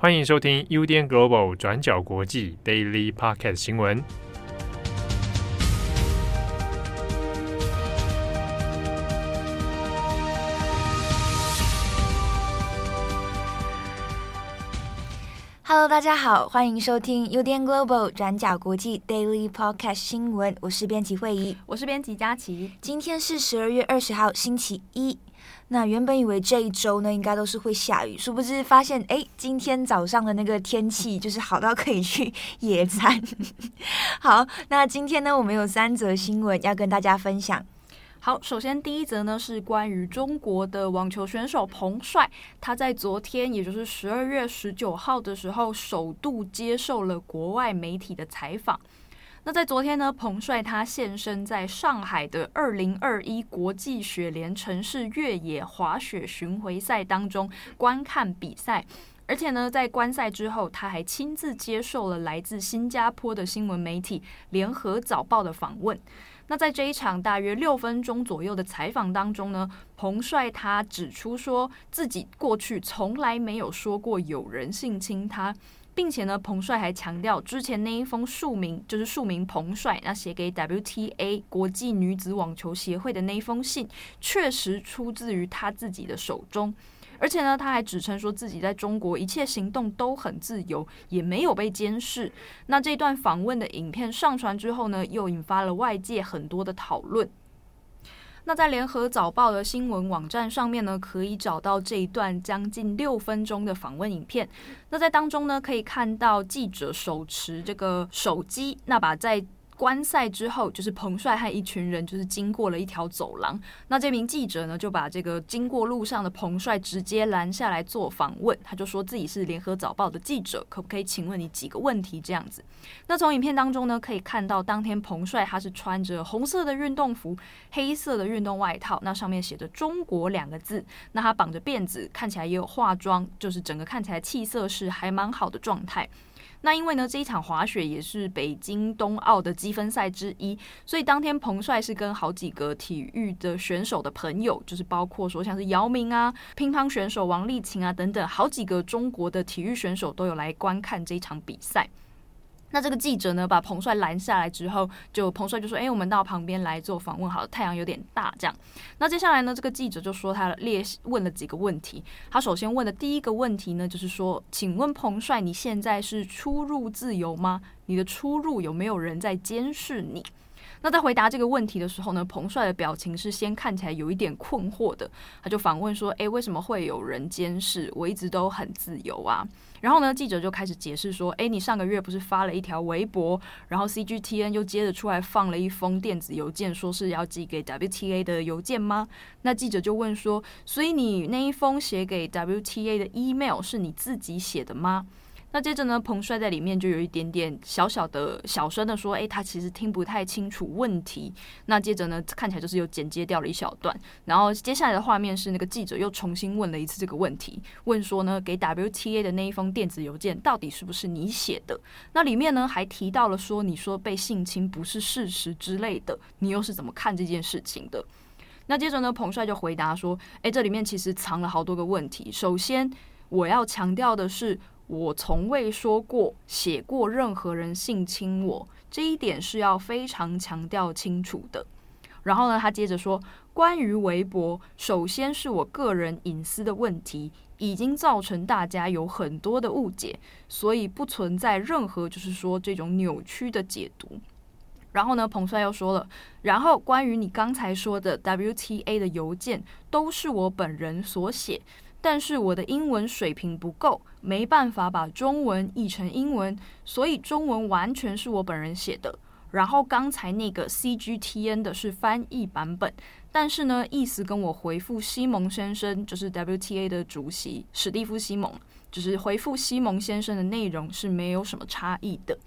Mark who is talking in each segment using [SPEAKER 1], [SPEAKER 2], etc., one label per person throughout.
[SPEAKER 1] 欢迎收听 UDN Global 转角国际 Daily Podcast 新闻。
[SPEAKER 2] Hello，大家好，欢迎收听 UDN Global 转角国际 Daily Podcast 新闻。我是编辑慧仪，
[SPEAKER 3] 我是编辑佳琪。
[SPEAKER 2] 今天是十二月二十号，星期一。那原本以为这一周呢，应该都是会下雨，殊不知发现，哎，今天早上的那个天气就是好到可以去野餐。好，那今天呢，我们有三则新闻要跟大家分享。
[SPEAKER 3] 好，首先第一则呢是关于中国的网球选手彭帅，他在昨天，也就是十二月十九号的时候，首度接受了国外媒体的采访。那在昨天呢，彭帅他现身在上海的二零二一国际雪联城市越野滑雪巡回赛当中观看比赛，而且呢，在观赛之后，他还亲自接受了来自新加坡的新闻媒体联合早报的访问。那在这一场大约六分钟左右的采访当中呢，彭帅他指出说自己过去从来没有说过有人性侵他。并且呢，彭帅还强调，之前那一封署名就是署名彭帅，那写给 WTA 国际女子网球协会的那一封信，确实出自于他自己的手中。而且呢，他还指称说自己在中国一切行动都很自由，也没有被监视。那这段访问的影片上传之后呢，又引发了外界很多的讨论。那在联合早报的新闻网站上面呢，可以找到这一段将近六分钟的访问影片。那在当中呢，可以看到记者手持这个手机，那把在。观赛之后，就是彭帅和一群人就是经过了一条走廊。那这名记者呢，就把这个经过路上的彭帅直接拦下来做访问。他就说自己是联合早报的记者，可不可以请问你几个问题？这样子。那从影片当中呢，可以看到当天彭帅他是穿着红色的运动服，黑色的运动外套，那上面写着“中国”两个字。那他绑着辫子，看起来也有化妆，就是整个看起来气色是还蛮好的状态。那因为呢，这一场滑雪也是北京冬奥的积分赛之一，所以当天彭帅是跟好几个体育的选手的朋友，就是包括说像是姚明啊、乒乓选手王励勤啊等等，好几个中国的体育选手都有来观看这一场比赛。那这个记者呢，把彭帅拦下来之后，就彭帅就说：“哎，我们到旁边来做访问，好，太阳有点大，这样。”那接下来呢，这个记者就说他列问了几个问题。他首先问的第一个问题呢，就是说：“请问彭帅，你现在是出入自由吗？你的出入有没有人在监视你？”那在回答这个问题的时候呢，彭帅的表情是先看起来有一点困惑的，他就反问说：“诶，为什么会有人监视？我一直都很自由啊。”然后呢，记者就开始解释说：“诶，你上个月不是发了一条微博，然后 CGTN 又接着出来放了一封电子邮件，说是要寄给 WTA 的邮件吗？”那记者就问说：“所以你那一封写给 WTA 的 email 是你自己写的吗？”那接着呢，彭帅在里面就有一点点小小的小声的说：“诶，他其实听不太清楚问题。”那接着呢，看起来就是有剪接掉了一小段。然后接下来的画面是那个记者又重新问了一次这个问题，问说呢，给 WTA 的那一封电子邮件到底是不是你写的？那里面呢还提到了说，你说被性侵不是事实之类的，你又是怎么看这件事情的？那接着呢，彭帅就回答说：“诶，这里面其实藏了好多个问题。首先，我要强调的是。”我从未说过、写过任何人性侵我，这一点是要非常强调清楚的。然后呢，他接着说，关于微博，首先是我个人隐私的问题，已经造成大家有很多的误解，所以不存在任何就是说这种扭曲的解读。然后呢，彭帅又说了，然后关于你刚才说的 WTA 的邮件，都是我本人所写。但是我的英文水平不够，没办法把中文译成英文，所以中文完全是我本人写的。然后刚才那个 CGTN 的是翻译版本，但是呢，意思跟我回复西蒙先生，就是 WTA 的主席史蒂夫西蒙，就是回复西蒙先生的内容是没有什么差异的。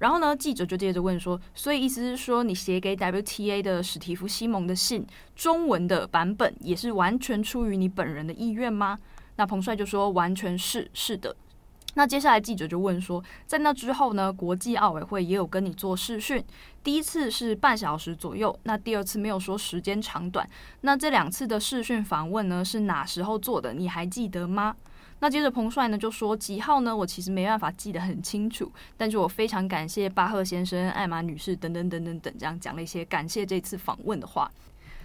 [SPEAKER 3] 然后呢，记者就接着问说：“所以意思是说，你写给 WTA 的史蒂夫·西蒙的信，中文的版本也是完全出于你本人的意愿吗？”那彭帅就说：“完全是，是的。”那接下来记者就问说：“在那之后呢，国际奥委会也有跟你做视讯，第一次是半小时左右，那第二次没有说时间长短。那这两次的视讯访问呢，是哪时候做的？你还记得吗？”那接着彭帅呢就说几号呢？我其实没办法记得很清楚，但是我非常感谢巴赫先生、艾玛女士等等等等等，这样讲了一些感谢这次访问的话。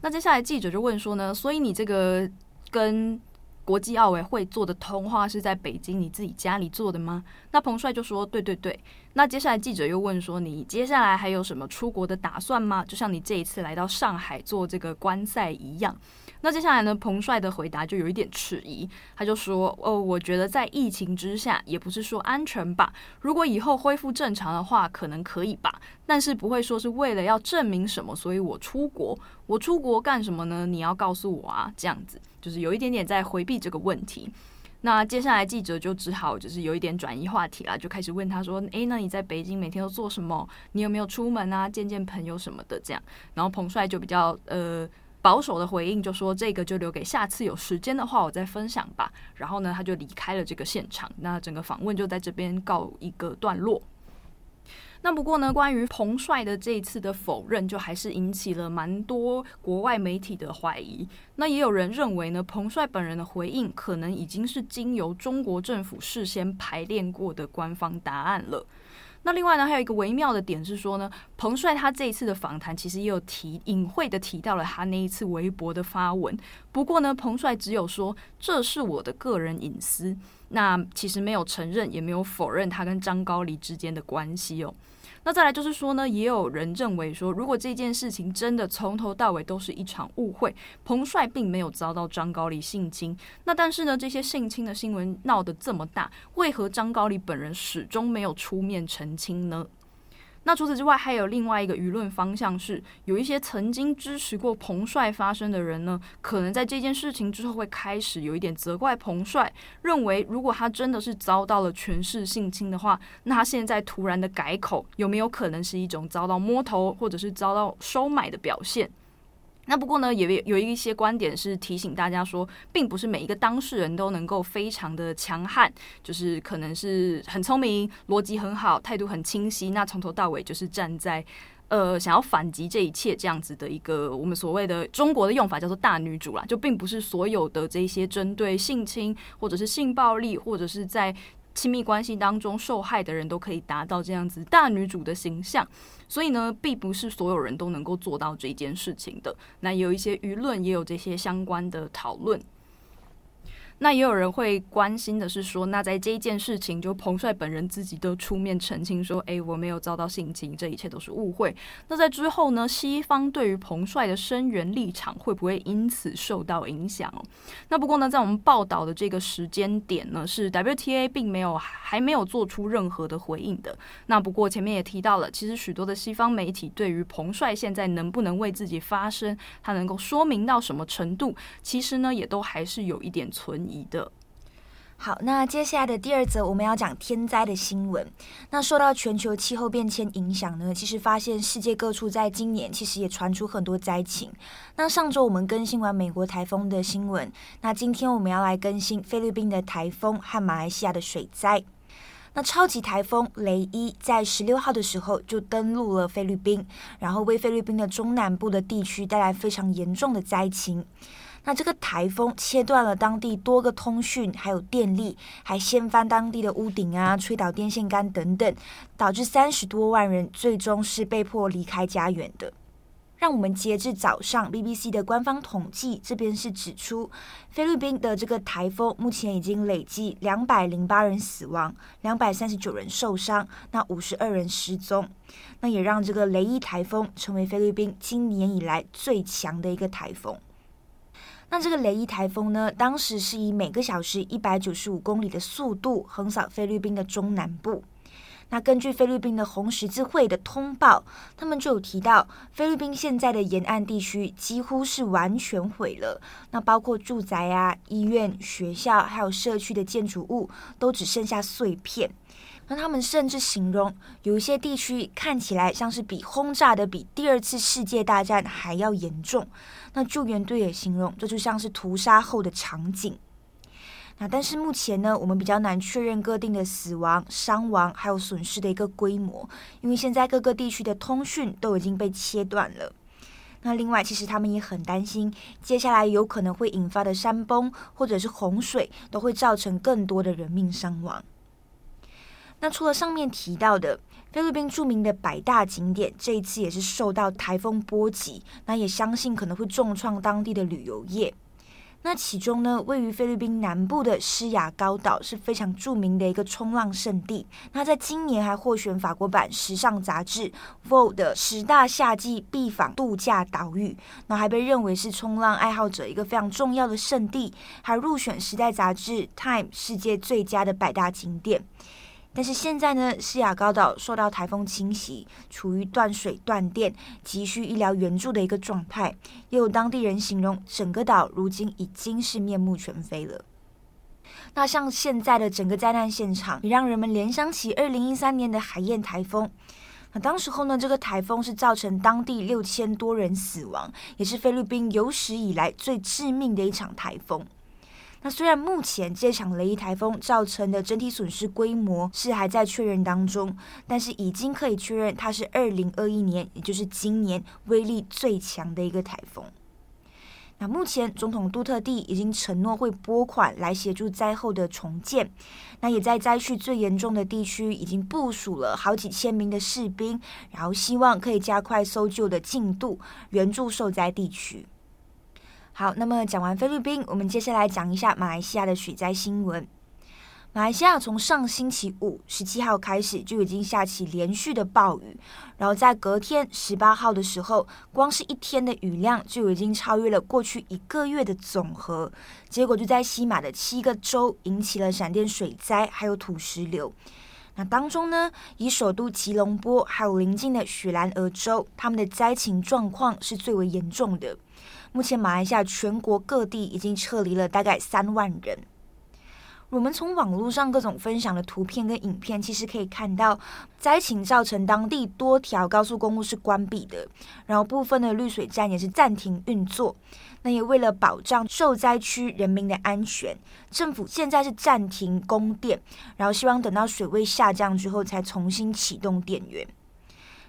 [SPEAKER 3] 那接下来记者就问说呢，所以你这个跟国际奥委会做的通话是在北京你自己家里做的吗？那彭帅就说对对对。那接下来记者又问说，你接下来还有什么出国的打算吗？就像你这一次来到上海做这个观赛一样。那接下来呢，彭帅的回答就有一点迟疑，他就说：“哦，我觉得在疫情之下，也不是说安全吧。如果以后恢复正常的话，可能可以吧，但是不会说是为了要证明什么，所以我出国。我出国干什么呢？你要告诉我啊，这样子就是有一点点在回避这个问题。那接下来记者就只好就是有一点转移话题了，就开始问他说：诶，那你在北京每天都做什么？你有没有出门啊？见见朋友什么的？这样。然后彭帅就比较呃。”保守的回应就说，这个就留给下次有时间的话我再分享吧。然后呢，他就离开了这个现场。那整个访问就在这边告一个段落。那不过呢，关于彭帅的这一次的否认，就还是引起了蛮多国外媒体的怀疑。那也有人认为呢，彭帅本人的回应可能已经是经由中国政府事先排练过的官方答案了。那另外呢，还有一个微妙的点是说呢，彭帅他这一次的访谈其实也有提隐晦的提到了他那一次微博的发文。不过呢，彭帅只有说这是我的个人隐私，那其实没有承认也没有否认他跟张高丽之间的关系哦。那再来就是说呢，也有人认为说，如果这件事情真的从头到尾都是一场误会，彭帅并没有遭到张高丽性侵，那但是呢，这些性侵的新闻闹得这么大，为何张高丽本人始终没有出面澄清呢？那除此之外，还有另外一个舆论方向是，有一些曾经支持过彭帅发声的人呢，可能在这件事情之后会开始有一点责怪彭帅，认为如果他真的是遭到了权势性侵的话，那他现在突然的改口，有没有可能是一种遭到摸头或者是遭到收买的表现？那不过呢，也有一些观点是提醒大家说，并不是每一个当事人都能够非常的强悍，就是可能是很聪明、逻辑很好、态度很清晰，那从头到尾就是站在呃想要反击这一切这样子的一个我们所谓的中国的用法叫做大女主啦，就并不是所有的这些针对性侵或者是性暴力或者是在亲密关系当中受害的人都可以达到这样子大女主的形象。所以呢，并不是所有人都能够做到这件事情的。那有一些舆论也有这些相关的讨论。那也有人会关心的是说，那在这一件事情，就彭帅本人自己都出面澄清说，诶，我没有遭到性侵，这一切都是误会。那在之后呢，西方对于彭帅的声援立场会不会因此受到影响？那不过呢，在我们报道的这个时间点呢，是 WTA 并没有还没有做出任何的回应的。那不过前面也提到了，其实许多的西方媒体对于彭帅现在能不能为自己发声，他能够说明到什么程度，其实呢，也都还是有一点存的
[SPEAKER 2] 好，那接下来的第二则我们要讲天灾的新闻。那受到全球气候变迁影响呢，其实发现世界各处在今年其实也传出很多灾情。那上周我们更新完美国台风的新闻，那今天我们要来更新菲律宾的台风和马来西亚的水灾。那超级台风雷伊在十六号的时候就登陆了菲律宾，然后为菲律宾的中南部的地区带来非常严重的灾情。那这个台风切断了当地多个通讯，还有电力，还掀翻当地的屋顶啊，吹倒电线杆等等，导致三十多万人最终是被迫离开家园的。让我们截至早上，BBC 的官方统计这边是指出，菲律宾的这个台风目前已经累计两百零八人死亡，两百三十九人受伤，那五十二人失踪。那也让这个雷伊台风成为菲律宾今年以来最强的一个台风。那这个雷伊台风呢，当时是以每个小时一百九十五公里的速度横扫菲律宾的中南部。那根据菲律宾的红十字会的通报，他们就有提到，菲律宾现在的沿岸地区几乎是完全毁了。那包括住宅啊、医院、学校，还有社区的建筑物，都只剩下碎片。那他们甚至形容，有一些地区看起来像是比轰炸的比第二次世界大战还要严重。那救援队也形容，这就像是屠杀后的场景。那但是目前呢，我们比较难确认各地的死亡、伤亡还有损失的一个规模，因为现在各个地区的通讯都已经被切断了。那另外，其实他们也很担心，接下来有可能会引发的山崩或者是洪水，都会造成更多的人命伤亡。那除了上面提到的菲律宾著名的百大景点，这一次也是受到台风波及，那也相信可能会重创当地的旅游业。那其中呢，位于菲律宾南部的施雅高岛是非常著名的一个冲浪圣地。那在今年还获选法国版时尚杂志《Vogue》的十大夏季必访度假岛屿，那还被认为是冲浪爱好者一个非常重要的圣地，还入选《时代》杂志《Time》世界最佳的百大景点。但是现在呢，西雅高岛受到台风侵袭，处于断水断电、急需医疗援助的一个状态。也有当地人形容，整个岛如今已经是面目全非了。那像现在的整个灾难现场，也让人们联想起二零一三年的海燕台风。那当时候呢，这个台风是造成当地六千多人死亡，也是菲律宾有史以来最致命的一场台风。那虽然目前这场雷伊台风造成的整体损失规模是还在确认当中，但是已经可以确认它是二零二一年，也就是今年威力最强的一个台风。那目前总统杜特地已经承诺会拨款来协助灾后的重建，那也在灾区最严重的地区已经部署了好几千名的士兵，然后希望可以加快搜救的进度，援助受灾地区。好，那么讲完菲律宾，我们接下来讲一下马来西亚的水灾新闻。马来西亚从上星期五十七号开始就已经下起连续的暴雨，然后在隔天十八号的时候，光是一天的雨量就已经超越了过去一个月的总和。结果就在西马的七个州引起了闪电水灾，还有土石流。那当中呢，以首都吉隆坡还有邻近的雪兰莪州，他们的灾情状况是最为严重的。目前，马来西亚全国各地已经撤离了大概三万人。我们从网络上各种分享的图片跟影片，其实可以看到，灾情造成当地多条高速公路是关闭的，然后部分的滤水站也是暂停运作。那也为了保障受灾区人民的安全，政府现在是暂停供电，然后希望等到水位下降之后才重新启动电源。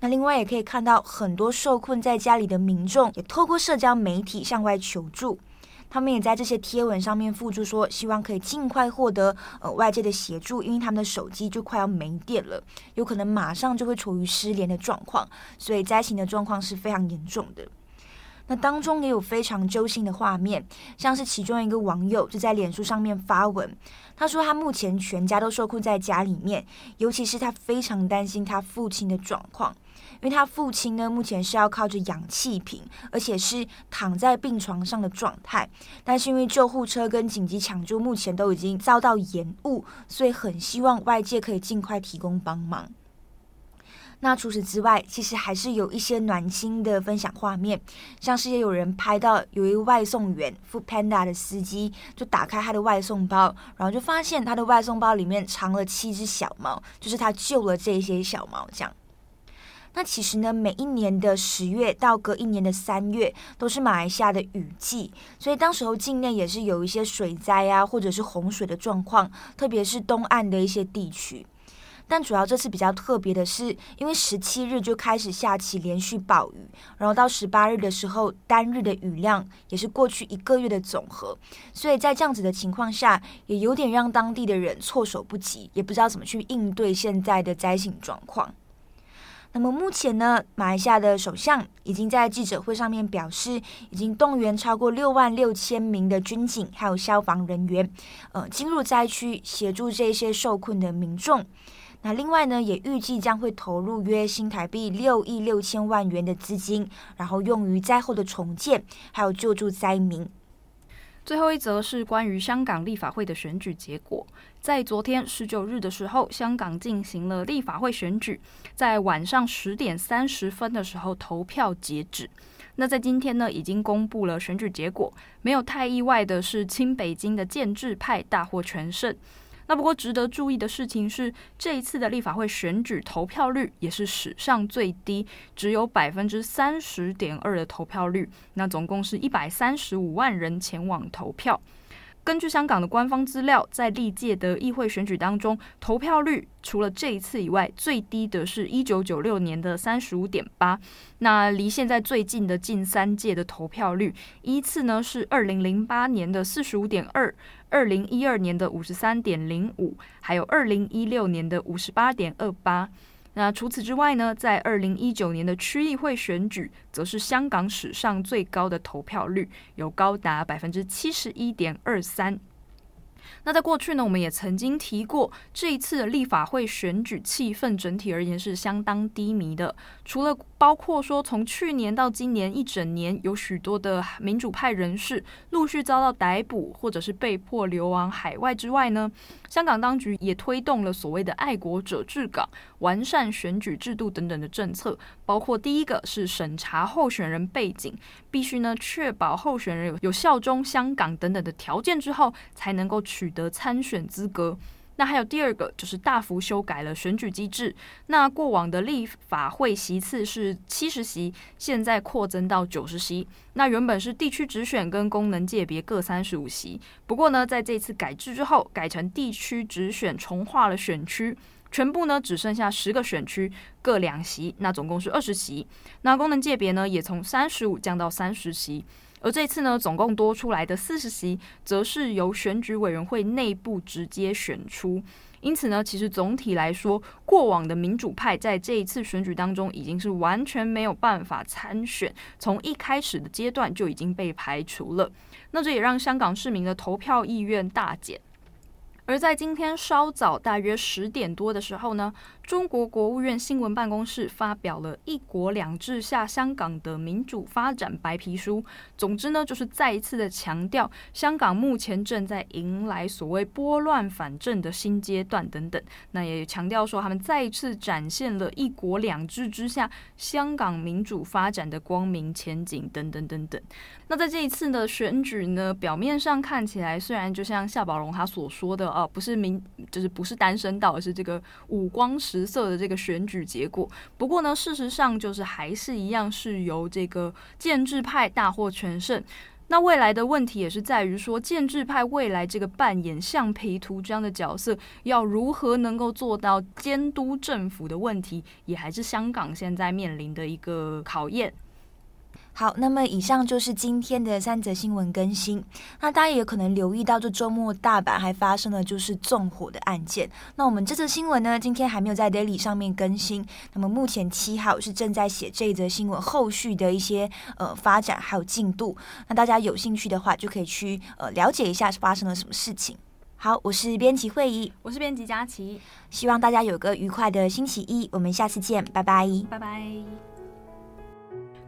[SPEAKER 2] 那另外也可以看到，很多受困在家里的民众也透过社交媒体向外求助。他们也在这些贴文上面附注说，希望可以尽快获得呃外界的协助，因为他们的手机就快要没电了，有可能马上就会处于失联的状况，所以灾情的状况是非常严重的。那当中也有非常揪心的画面，像是其中一个网友就在脸书上面发文，他说他目前全家都受困在家里面，尤其是他非常担心他父亲的状况。因为他父亲呢，目前是要靠着氧气瓶，而且是躺在病床上的状态。但是因为救护车跟紧急抢救目前都已经遭到延误，所以很希望外界可以尽快提供帮忙。那除此之外，其实还是有一些暖心的分享画面，像是也有人拍到有一位外送员 Food Panda 的司机，就打开他的外送包，然后就发现他的外送包里面藏了七只小猫，就是他救了这些小猫这样。那其实呢，每一年的十月到隔一年的三月都是马来西亚的雨季，所以当时候境内也是有一些水灾啊，或者是洪水的状况，特别是东岸的一些地区。但主要这次比较特别的是，因为十七日就开始下起连续暴雨，然后到十八日的时候，单日的雨量也是过去一个月的总和，所以在这样子的情况下，也有点让当地的人措手不及，也不知道怎么去应对现在的灾情状况。那么目前呢，马来西亚的首相已经在记者会上面表示，已经动员超过六万六千名的军警还有消防人员，呃，进入灾区协助这些受困的民众。那另外呢，也预计将会投入约新台币六亿六千万元的资金，然后用于灾后的重建，还有救助灾民。
[SPEAKER 3] 最后一则是关于香港立法会的选举结果。在昨天十九日的时候，香港进行了立法会选举，在晚上十点三十分的时候投票截止。那在今天呢，已经公布了选举结果，没有太意外的是，清北京的建制派大获全胜。那不过值得注意的事情是，这一次的立法会选举投票率也是史上最低，只有百分之三十点二的投票率。那总共是一百三十五万人前往投票。根据香港的官方资料，在历届的议会选举当中，投票率除了这一次以外，最低的是一九九六年的三十五点八。那离现在最近的近三届的投票率，依次呢是二零零八年的四十五点二，二零一二年的五十三点零五，还有二零一六年的五十八点二八。那除此之外呢，在二零一九年的区议会选举，则是香港史上最高的投票率，有高达百分之七十一点二三。那在过去呢，我们也曾经提过，这一次的立法会选举气氛整体而言是相当低迷的。除了包括说从去年到今年一整年，有许多的民主派人士陆续遭到逮捕，或者是被迫流亡海外之外呢，香港当局也推动了所谓的爱国者治港、完善选举制度等等的政策，包括第一个是审查候选人背景，必须呢确保候选人有有效忠香港等等的条件之后，才能够取得参选资格。那还有第二个，就是大幅修改了选举机制。那过往的立法会席次是七十席，现在扩增到九十席。那原本是地区直选跟功能界别各三十五席，不过呢，在这次改制之后，改成地区直选重划了选区，全部呢只剩下十个选区各两席，那总共是二十席。那功能界别呢，也从三十五降到三十席。而这次呢，总共多出来的四十席，则是由选举委员会内部直接选出。因此呢，其实总体来说，过往的民主派在这一次选举当中，已经是完全没有办法参选，从一开始的阶段就已经被排除了。那这也让香港市民的投票意愿大减。而在今天稍早，大约十点多的时候呢，中国国务院新闻办公室发表了“一国两制下香港的民主发展白皮书”。总之呢，就是再一次的强调，香港目前正在迎来所谓拨乱反正的新阶段等等。那也强调说，他们再一次展现了一国两制之下香港民主发展的光明前景等等等等。那在这一次的选举呢，表面上看起来，虽然就像夏宝龙他所说的。哦，不是民，就是不是单身道，而是这个五光十色的这个选举结果。不过呢，事实上就是还是一样是由这个建制派大获全胜。那未来的问题也是在于说，建制派未来这个扮演橡皮图章的角色，要如何能够做到监督政府的问题，也还是香港现在面临的一个考验。
[SPEAKER 2] 好，那么以上就是今天的三则新闻更新。那大家也有可能留意到，这周末大阪还发生了就是纵火的案件。那我们这则新闻呢，今天还没有在 Daily 上面更新。那么目前七号是正在写这则新闻后续的一些呃发展还有进度。那大家有兴趣的话，就可以去呃了解一下发生了什么事情。好，我是编辑会议，
[SPEAKER 3] 我是编辑佳琪，
[SPEAKER 2] 希望大家有个愉快的星期一。我们下次见，拜拜，
[SPEAKER 3] 拜拜。